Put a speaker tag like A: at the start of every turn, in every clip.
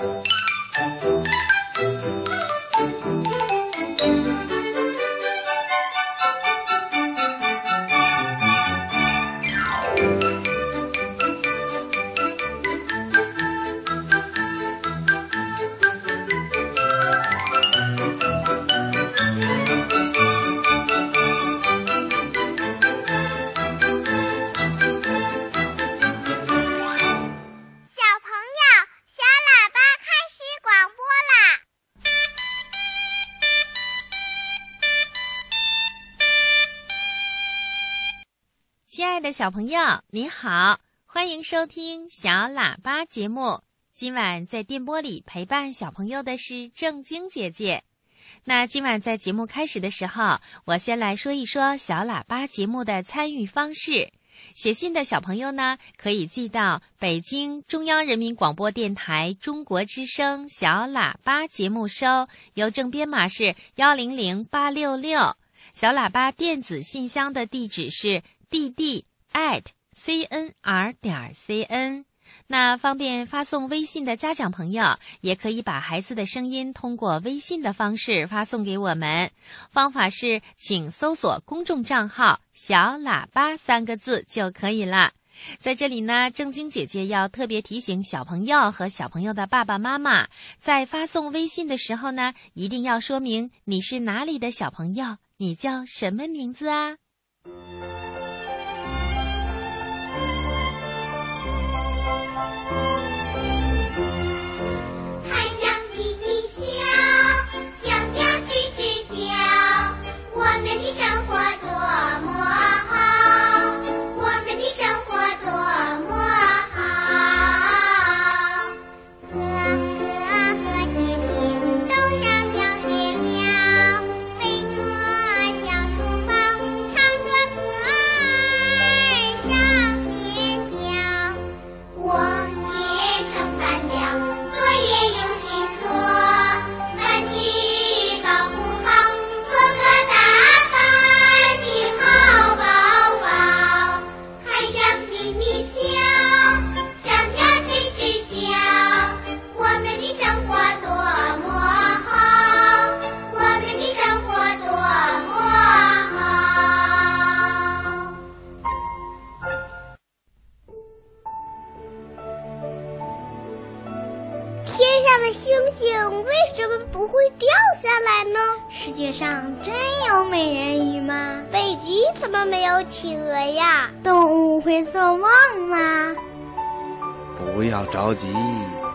A: Thank you. 小
B: 朋友，你好，欢迎收听小喇叭节目。今晚在电波里陪伴小朋友的是正晶姐姐。那今晚在节目开始的时候，我先来说一说小喇叭节目的参与方式。写信的小朋友呢，可以寄到北京中央人民广播电台中国之声小喇叭节目收，邮政编码是幺零零八六六。小喇叭电子信箱的地址是 dd at cnr 点 cn。那方便发送微信的家长朋友，也可以把孩子的声音通过微信的方式发送给我们。方法是，请搜索公众账号“小喇叭”三个字就可以了。在这里呢，正晶姐姐要特别提醒小朋友和小朋友的爸爸妈妈，在发送微信的时候呢，一定要说明你是哪里的小朋友，你叫什么名字啊？
A: 着
C: 急，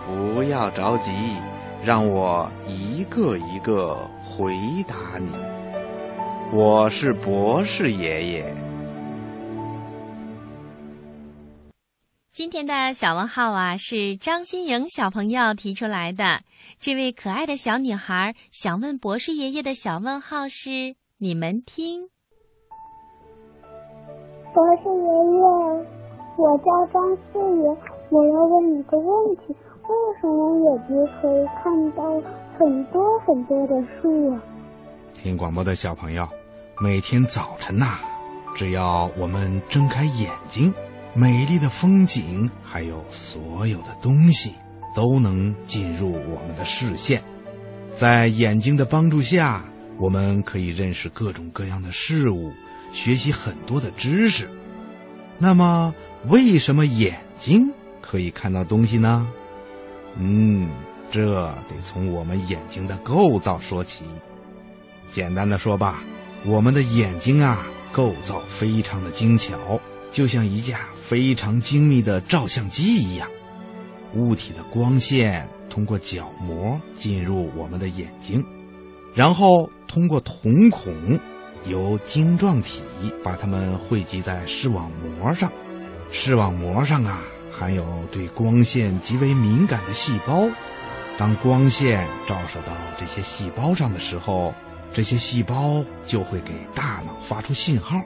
C: 不要着急，让我一个一个回答你。我是博士爷爷。
B: 今天的小问号啊，是张新颖小朋友提出来的。这位可爱的小女孩想问博士爷爷的小问号是：你们听，
D: 博士爷爷，我叫张思野，我要问你个问题：为什么眼睛可以看到很多很多的树啊？
C: 听广播的小朋友，每天早晨呐、只要我们睁开眼睛，美丽的风景还有所有的东西都能进入我们的视线。在眼睛的帮助下，我们可以认识各种各样的事物，学习很多的知识。那么，为什么眼睛可以看到东西呢？嗯，这得从我们眼睛的构造说起。简单的说吧，我们的眼睛啊，构造非常的精巧，就像一架非常精密的照相机一样。物体的光线通过角膜进入我们的眼睛，然后通过瞳孔，由晶状体把它们汇集在视网膜上。视网膜上啊，含有对光线极为敏感的细胞。当光线照射到这些细胞上的时候，这些细胞就会给大脑发出信号。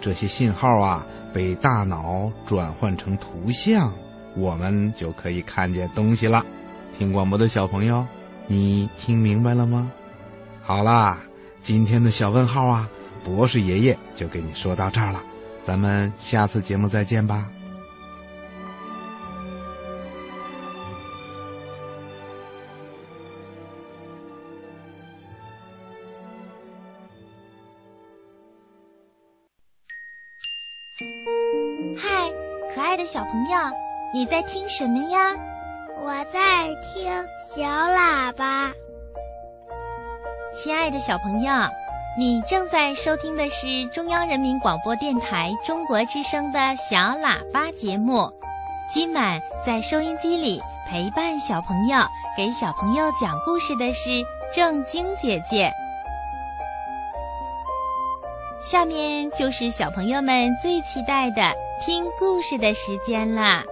C: 这些信号啊，被大脑转换成图像，我们就可以看见东西了。听广播的小朋友，你听明白了吗？好啦，今天的小问号啊，博士爷爷就给你说到这儿了。咱们下次节目再见吧。
E: 你在听什么呀？
B: 我在听小喇叭。
E: 亲爱的小朋友，你正在收听的是中央人民广播电台中国之声的小喇叭节目。今晚在收音机里陪伴小朋友、给小朋友讲故事的是正晶姐姐。下面就是小朋友们最期待的听故事的时间啦！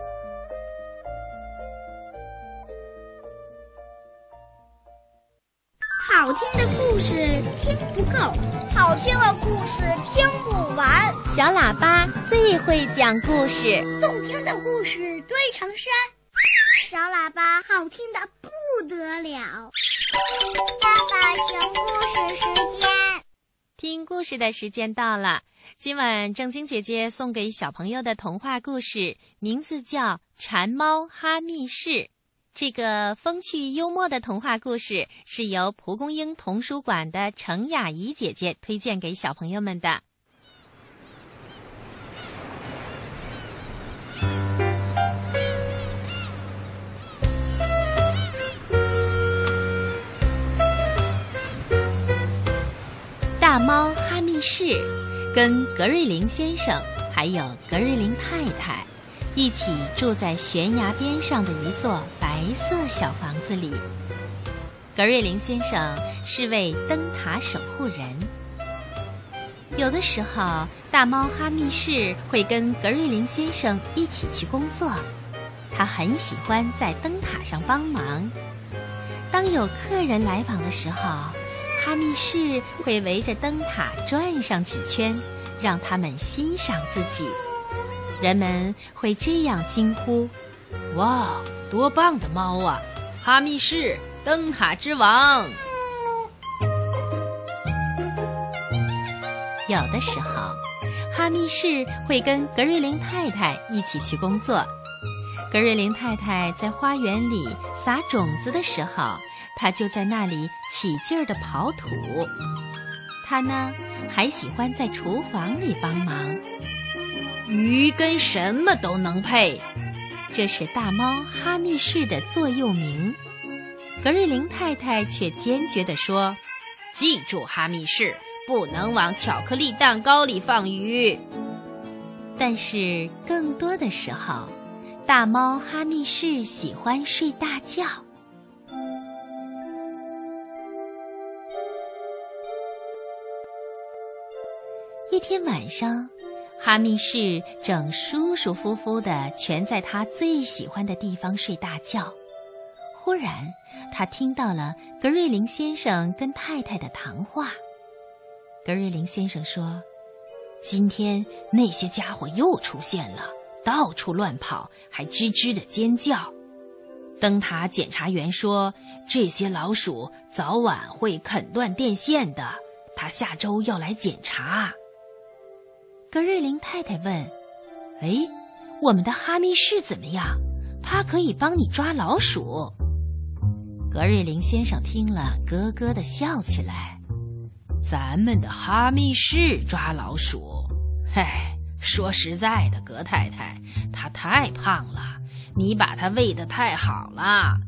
B: 故事听不够，好听的故事听不完。
E: 小喇叭最会讲故事，
B: 动听的故事堆成山。小喇叭好听的不得了。爸爸讲故事时间，
E: 听故事的时间到了。今晚正晶姐姐送给小朋友的童话故事名字叫《馋猫哈密市》。这个风趣幽默的童话故事是由蒲公英童书馆的程雅怡姐姐推荐给小朋友们的。大猫哈密士跟格瑞林先生还有格瑞林太太一起住在悬崖边上的一座白色小房子里。格瑞林先生是位灯塔守护人。有的时候，大猫哈密士会跟格瑞林先生一起去工作，他很喜欢在灯塔上帮忙。当有客人来访的时候，哈密士会围着灯塔转上几圈，让他们欣赏自己。人们会这样惊呼：“
F: 哇，多棒的猫啊！哈密士，灯塔之王。”
E: 有的时候，哈密士会跟格瑞林太太一起去工作。格瑞林太太在花园里撒种子的时候，他就在那里起劲儿地刨土。他呢，还喜欢在厨房里帮忙。
F: 鱼跟什么都能配，
E: 这是大猫哈密士的座右铭。格瑞林太太却坚决地说：“
F: 记住，哈密士不能往巧克力蛋糕里放鱼。”
E: 但是更多的时候，大猫哈密士喜欢睡大觉。一天晚上。哈密士正舒舒服服地蜷在他最喜欢的地方睡大觉，忽然，他听到了格瑞林先生跟太太的谈话。格瑞林先生说：“
F: 今天那些家伙又出现了，到处乱跑，还吱吱的尖叫。灯塔检查员说，这些老鼠早晚会啃断电线的，他下周要来检查。”
E: 格瑞林太太问：“哎，我们的哈密士怎么样？它可以帮你抓老鼠。”格瑞林先生听了，咯咯的笑起来：“
F: 咱们的哈密士抓老鼠？嗨，说实在的，格太太，它太胖了，你把它喂得太好了。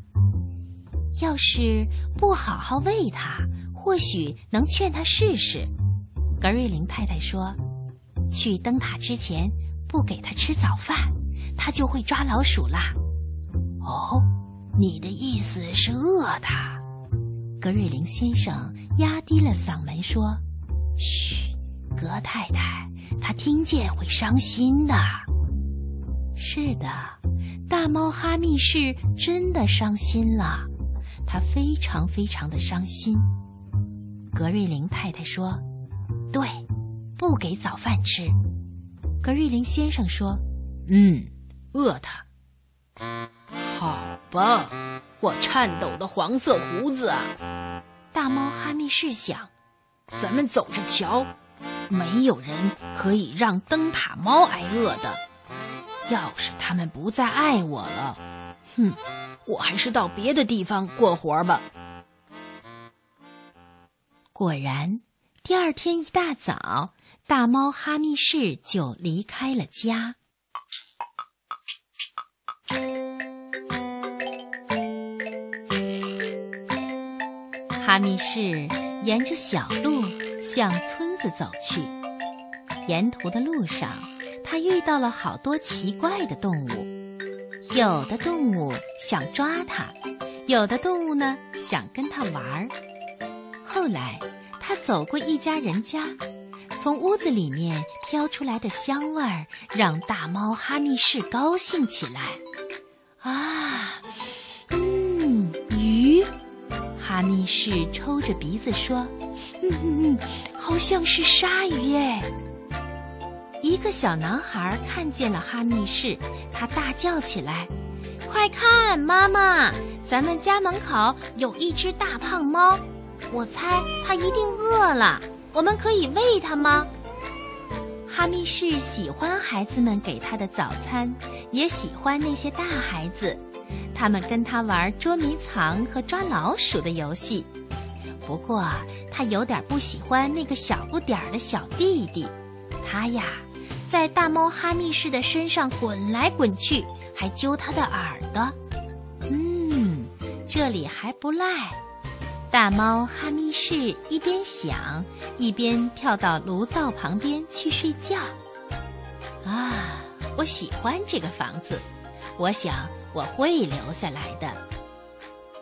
E: 要是不好好喂它，或许能劝它试试。”格瑞林太太说。去灯塔之前，不给他吃早饭，他就会抓老鼠啦。
F: 哦，你的意思是饿他？
E: 格瑞林先生压低了嗓门说：“嘘，格太太，他听见会伤心的。”是的，大猫哈密士真的伤心了，他非常非常的伤心。格瑞林太太说：“对。”不给早饭吃，格瑞林先生说：“
F: 嗯，饿他。”好吧，我颤抖的黄色胡子！
E: 大猫哈密士想：“
F: 咱们走着瞧，没有人可以让灯塔猫挨饿的。要是他们不再爱我了，哼，我还是到别的地方过活吧。”
E: 果然，第二天一大早。大猫哈密士就离开了家。哈密士沿着小路向村子走去，沿途的路上，他遇到了好多奇怪的动物，有的动物想抓他，有的动物呢想跟他玩儿。后来，他走过一家人家，从屋子里面飘出来的香味儿让大猫哈密士高兴起来。啊，嗯，鱼。哈密士抽着鼻子说：“嗯嗯嗯，好像是鲨鱼哎。”一个小男孩看见了哈密士，他大叫起来：“快看，妈妈，咱们家门口有一只大胖猫，我猜它一定饿了，我们可以喂它吗？”哈密士喜欢孩子们给他的早餐，也喜欢那些大孩子。他们跟他玩捉迷藏和抓老鼠的游戏，不过他有点不喜欢那个小不点儿的小弟弟。他呀，在大猫哈密士的身上滚来滚去，还揪他的耳朵。嗯，这里还不赖。大猫哈密士一边想，一边跳到炉灶旁边去睡觉。啊，我喜欢这个房子，我想。我会留下来的。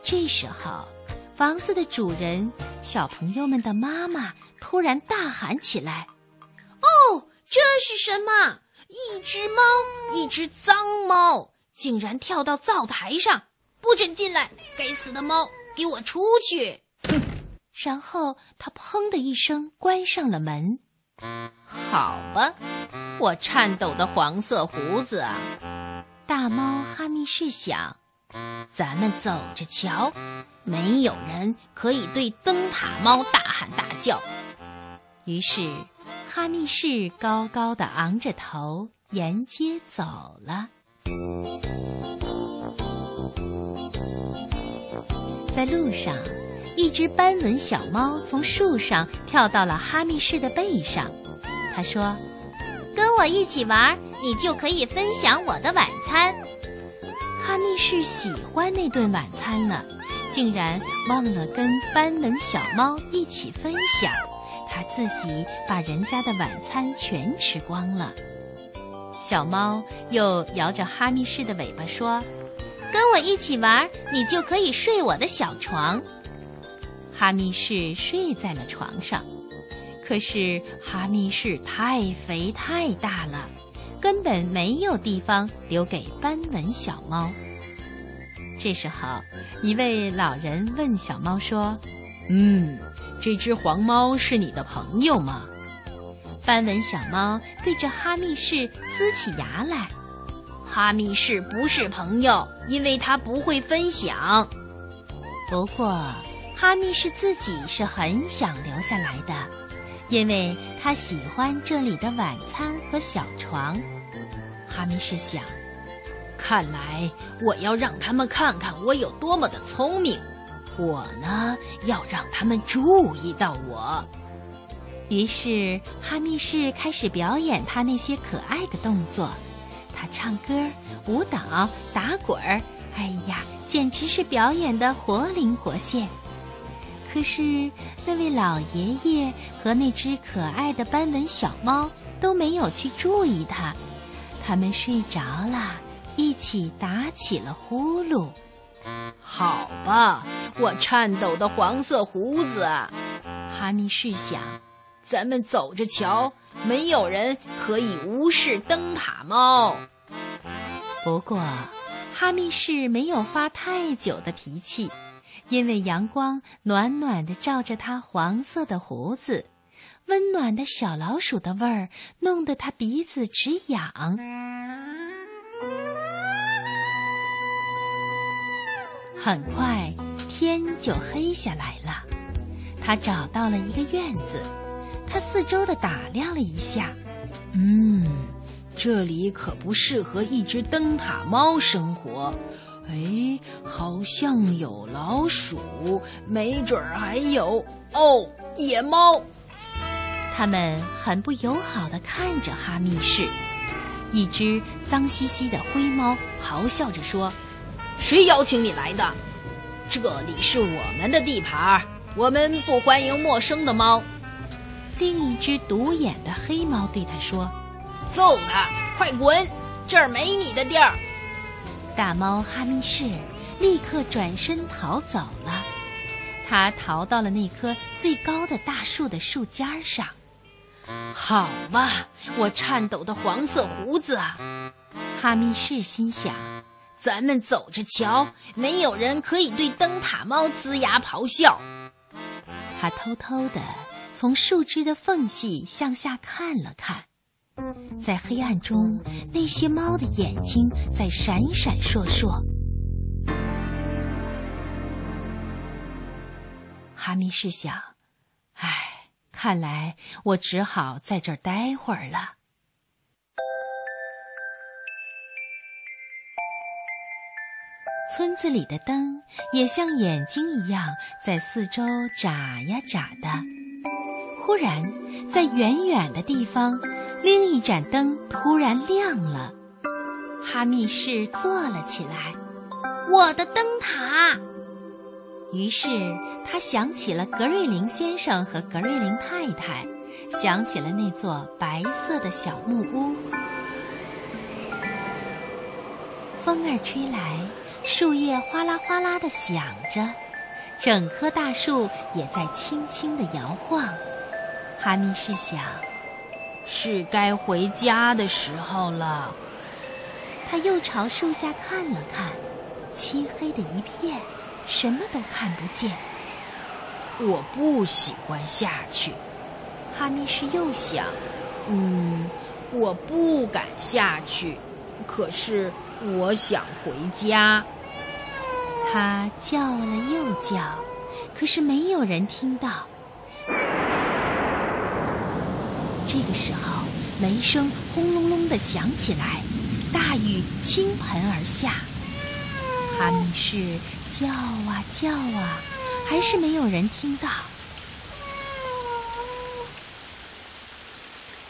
E: 这时候，房子的主人、小朋友们的妈妈突然大喊起来：“哦，这是什么？一只猫，一只脏猫，竟然跳到灶台上，不准进来！该死的猫，给我出去！”然后他砰的一声关上了门。好吧，我颤抖的黄色胡子啊！大猫哈密士想：“咱们走着瞧，没有人可以对灯塔猫大喊大叫。”于是，哈密士高高的昂着头沿街走了。在路上，一只斑纹小猫从树上跳到了哈密士的背上，他说：“跟我一起玩。”你就可以分享我的晚餐。哈密士喜欢那顿晚餐了，竟然忘了跟斑纹小猫一起分享，他自己把人家的晚餐全吃光了。小猫又摇着哈密士的尾巴说：“跟我一起玩，你就可以睡我的小床。”哈密士睡在了床上，可是哈密士太肥太大了。根本没有地方留给斑纹小猫。这时候，一位老人问小猫说：“嗯，这只黄猫是你的朋友吗？”斑纹小猫对着哈密士呲起牙来：“哈密士不是朋友，因为他不会分享。不过，哈密士自己是很想留下来的，因为他喜欢这里的晚餐和小床。”哈密士想，看来我要让他们看看我有多么的聪明。我呢，要让他们注意到我。于是，哈密士开始表演他那些可爱的动作。他唱歌、舞蹈、打滚儿，哎呀，简直是表演的活灵活现。可是，那位老爷爷和那只可爱的斑纹小猫都没有去注意他。他们睡着了，一起打起了呼噜。好吧，我颤抖的黄色胡子，哈密士想，咱们走着瞧，没有人可以无视灯塔猫。不过，哈密市没有发太久的脾气，因为阳光暖暖的照着他黄色的胡子。温暖的小老鼠的味儿，弄得他鼻子直痒。很快，天就黑下来了。他找到了一个院子，他四周的打量了一下，嗯，这里可不适合一只灯塔猫生活。哎，好像有老鼠，没准儿还有哦，野猫。他们很不友好的看着哈密士。一只脏兮兮的灰猫咆哮着说：“谁邀请你来的？这里是我们的地盘，我们不欢迎陌生的猫。”另一只独眼的黑猫对他说：“揍他，快滚！这儿没你的地儿。”大猫哈密士立刻转身逃走了。他逃到了那棵最高的大树的树尖上。好吧，我颤抖的黄色胡子啊！哈密士心想：“咱们走着瞧，没有人可以对灯塔猫龇牙咆哮。”他偷偷的从树枝的缝隙向下看了看，在黑暗中，那些猫的眼睛在闪闪烁烁。哈密士想：“唉。”看来我只好在这儿待会儿了。村子里的灯也像眼睛一样在四周眨呀眨的。忽然，在远远的地方，另一盏灯突然亮了。哈密士坐了起来，我的灯塔。于是。他想起了格瑞林先生和格瑞林太太，想起了那座白色的小木屋。风儿吹来，树叶哗啦哗啦的响着，整棵大树也在轻轻的摇晃。哈密士想，是该回家的时候了。他又朝树下看了看，漆黑的一片，什么都看不见。我不喜欢下去，哈密士又想，嗯，我不敢下去，可是我想回家。他叫了又叫，可是没有人听到。这个时候，雷声轰隆隆的响起来，大雨倾盆而下。哈密士叫啊叫啊。还是没有人听到。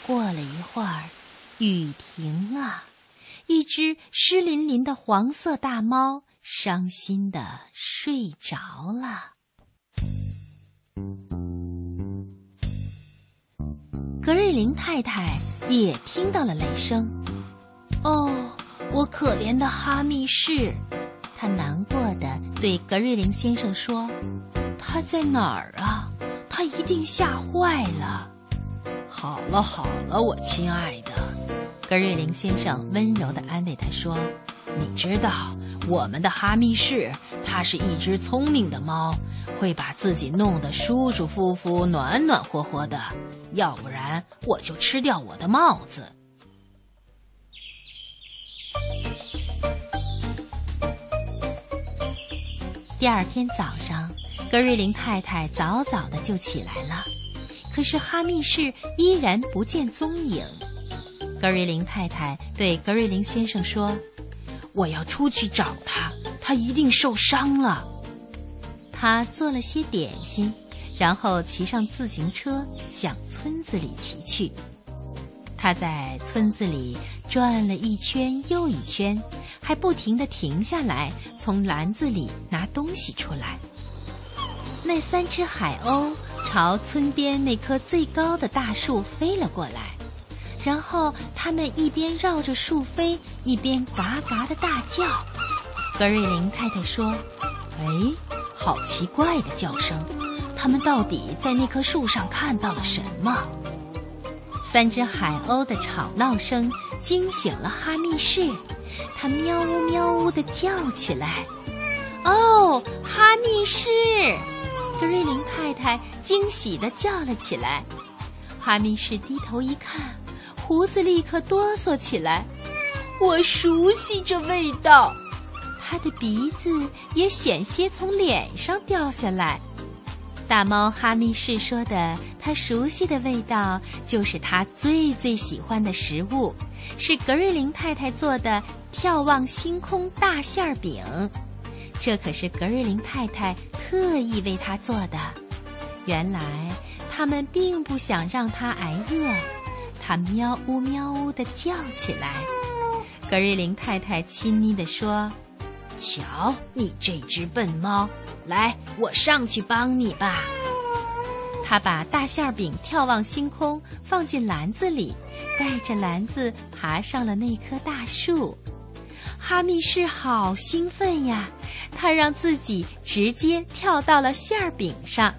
E: 过了一会儿，雨停了，一只湿淋淋的黄色大猫伤心的睡着了。格瑞林太太也听到了雷声。哦，我可怜的哈密士。他难过的对格瑞林先生说：“他在哪儿啊？他一定吓坏了。”好了好了，我亲爱的，格瑞林先生温柔的安慰他说：“你知道，我们的哈密市，它是一只聪明的猫，会把自己弄得舒舒服服、暖暖和和的。要不然，我就吃掉我的帽子。”第二天早上，格瑞林太太早早的就起来了，可是哈密市依然不见踪影。格瑞林太太对格瑞林先生说：“我要出去找他，他一定受伤了。”他做了些点心，然后骑上自行车向村子里骑去。他在村子里转了一圈又一圈。还不停地停下来，从篮子里拿东西出来。那三只海鸥朝村边那棵最高的大树飞了过来，然后它们一边绕着树飞，一边嘎嘎的大叫。格瑞林太太说：“哎，好奇怪的叫声！它们到底在那棵树上看到了什么？”三只海鸥的吵闹声惊醒了哈密士。它喵呜喵呜的叫起来，哦，哈密士！格瑞林太太惊喜的叫了起来。哈密士低头一看，胡子立刻哆嗦起来。我熟悉这味道，他的鼻子也险些从脸上掉下来。大猫哈密士说的，他熟悉的味道，就是他最最喜欢的食物，是格瑞林太太做的眺望星空大馅儿饼。这可是格瑞林太太特意为他做的。原来它们并不想让它挨饿，它喵呜喵呜的叫起来。格瑞林太太亲昵地说：“
G: 瞧，你这只笨猫，来，我上去帮你吧。”
E: 他把大馅饼眺望星空，放进篮子里，带着篮子爬上了那棵大树。哈密士好兴奋呀，他让自己直接跳到了馅饼上。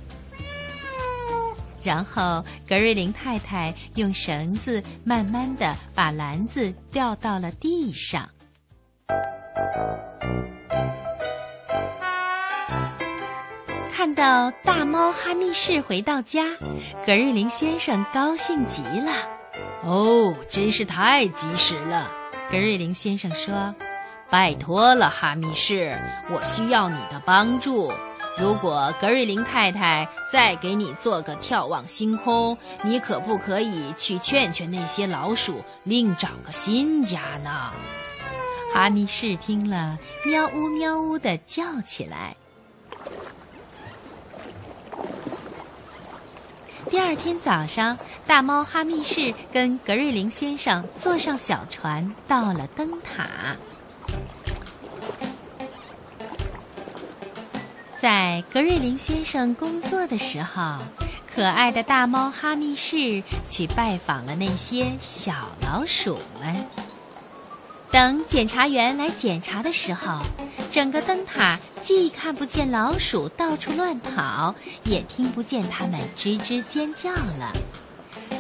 E: 然后格瑞林太太用绳子慢慢的把篮子吊到了地上。看到大猫哈密士回到家，格瑞林先生高兴极了。
G: 哦，真是太及时了！
E: 格瑞林先生说：“
G: 拜托了，哈密士，我需要你的帮助。如果格瑞林太太再给你做个眺望星空，你可不可以去劝劝那些老鼠，另找个新家呢？”
E: 哈密士听了，喵呜喵呜的叫起来。第二天早上，大猫哈密士跟格瑞林先生坐上小船，到了灯塔。在格瑞林先生工作的时候，可爱的大猫哈密士去拜访了那些小老鼠们。等检查员来检查的时候，整个灯塔既看不见老鼠到处乱跑，也听不见它们吱吱尖叫了。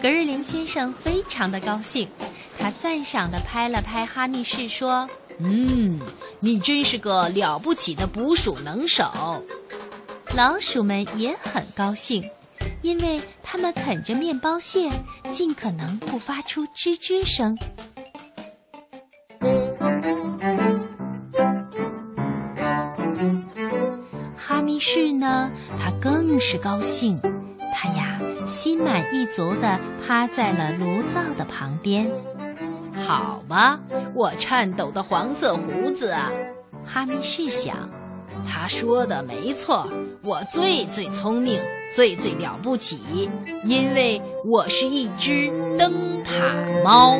E: 格瑞林先生非常的高兴，他赞赏的拍了拍哈密士，说：“
G: 嗯，你真是个了不起的捕鼠能手。”
E: 老鼠们也很高兴，因为他们啃着面包屑，尽可能不发出吱吱声。哈密士呢，他更是高兴，他呀心满意足地趴在了炉灶的旁边。
G: 好吧，我颤抖的黄色胡子啊！
E: 哈密士想，
G: 他说的没错，我最最聪明，最最了不起，因为我是一只灯塔猫。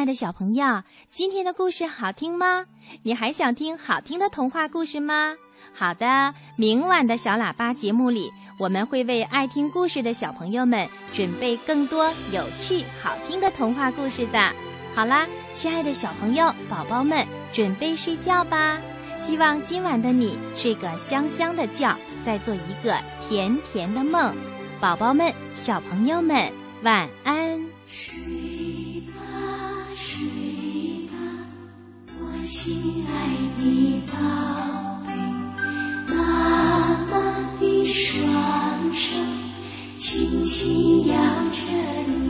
E: 爱的小朋友，今天的故事好听吗？你还想听好听的童话故事吗？好的，明晚的小喇叭节目里，我们会为爱听故事的小朋友们准备更多有趣好听的童话故事的。好啦，亲爱的小朋友、宝宝们，准备睡觉吧。希望今晚的你睡个香香的觉，再做一个甜甜的梦。宝宝们、小朋友们，晚安。
H: 亲爱的宝贝，妈妈的双手轻轻摇着
E: 你，